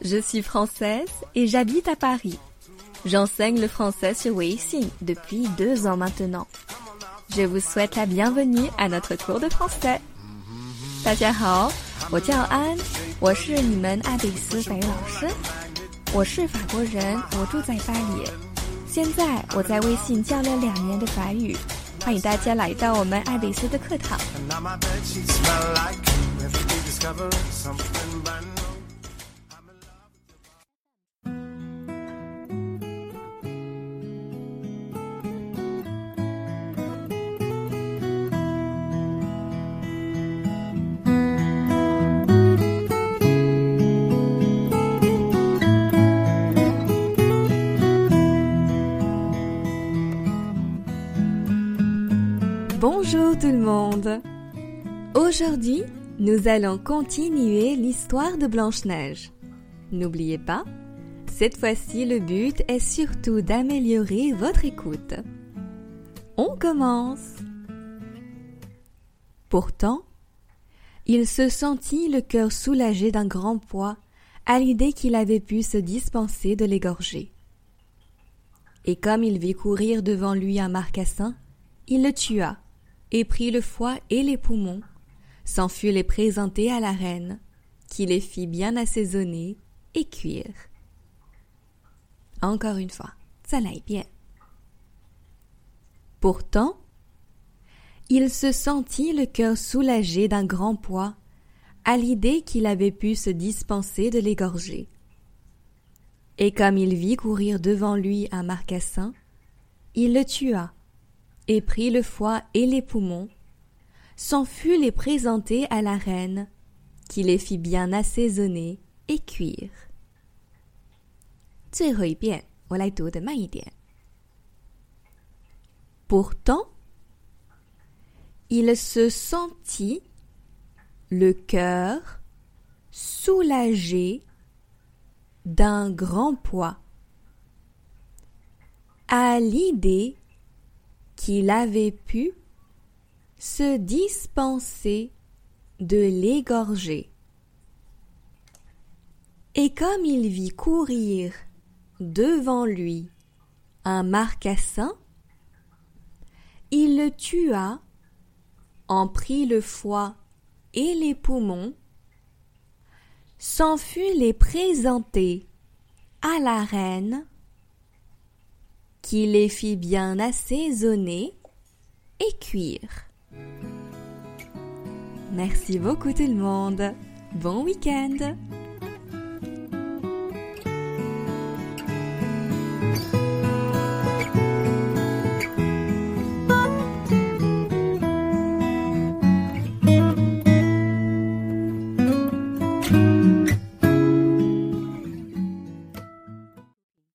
Je suis française et j'habite à Paris. J'enseigne le français sur Weixin depuis deux ans maintenant. Je vous souhaite la bienvenue à notre cours de français. 大家好，我叫安，我是你们爱贝斯法语老师。我是法国人，我住在巴黎。现在我在微信教了两年的法语。欢迎大家来到我们爱丽丝的课堂。Bonjour tout le monde. Aujourd'hui, nous allons continuer l'histoire de Blanche-Neige. N'oubliez pas, cette fois-ci le but est surtout d'améliorer votre écoute. On commence. Pourtant, il se sentit le cœur soulagé d'un grand poids à l'idée qu'il avait pu se dispenser de l'égorger. Et comme il vit courir devant lui un marcassin, il le tua et prit le foie et les poumons, s'en fut les présenter à la reine, qui les fit bien assaisonner et cuire. Encore une fois, ça l'aille bien. Pourtant, il se sentit le cœur soulagé d'un grand poids à l'idée qu'il avait pu se dispenser de l'égorger. Et comme il vit courir devant lui un marcassin, il le tua et prit le foie et les poumons, s'en fut les présenter à la reine, qui les fit bien assaisonner et cuire. Pourtant, il se sentit le cœur soulagé d'un grand poids. À l'idée qu'il avait pu se dispenser de l'égorger. Et comme il vit courir devant lui un marcassin, il le tua, en prit le foie et les poumons, s'en fut les présenter à la reine qui les fit bien assaisonner et cuire. Merci beaucoup tout le monde. Bon week-end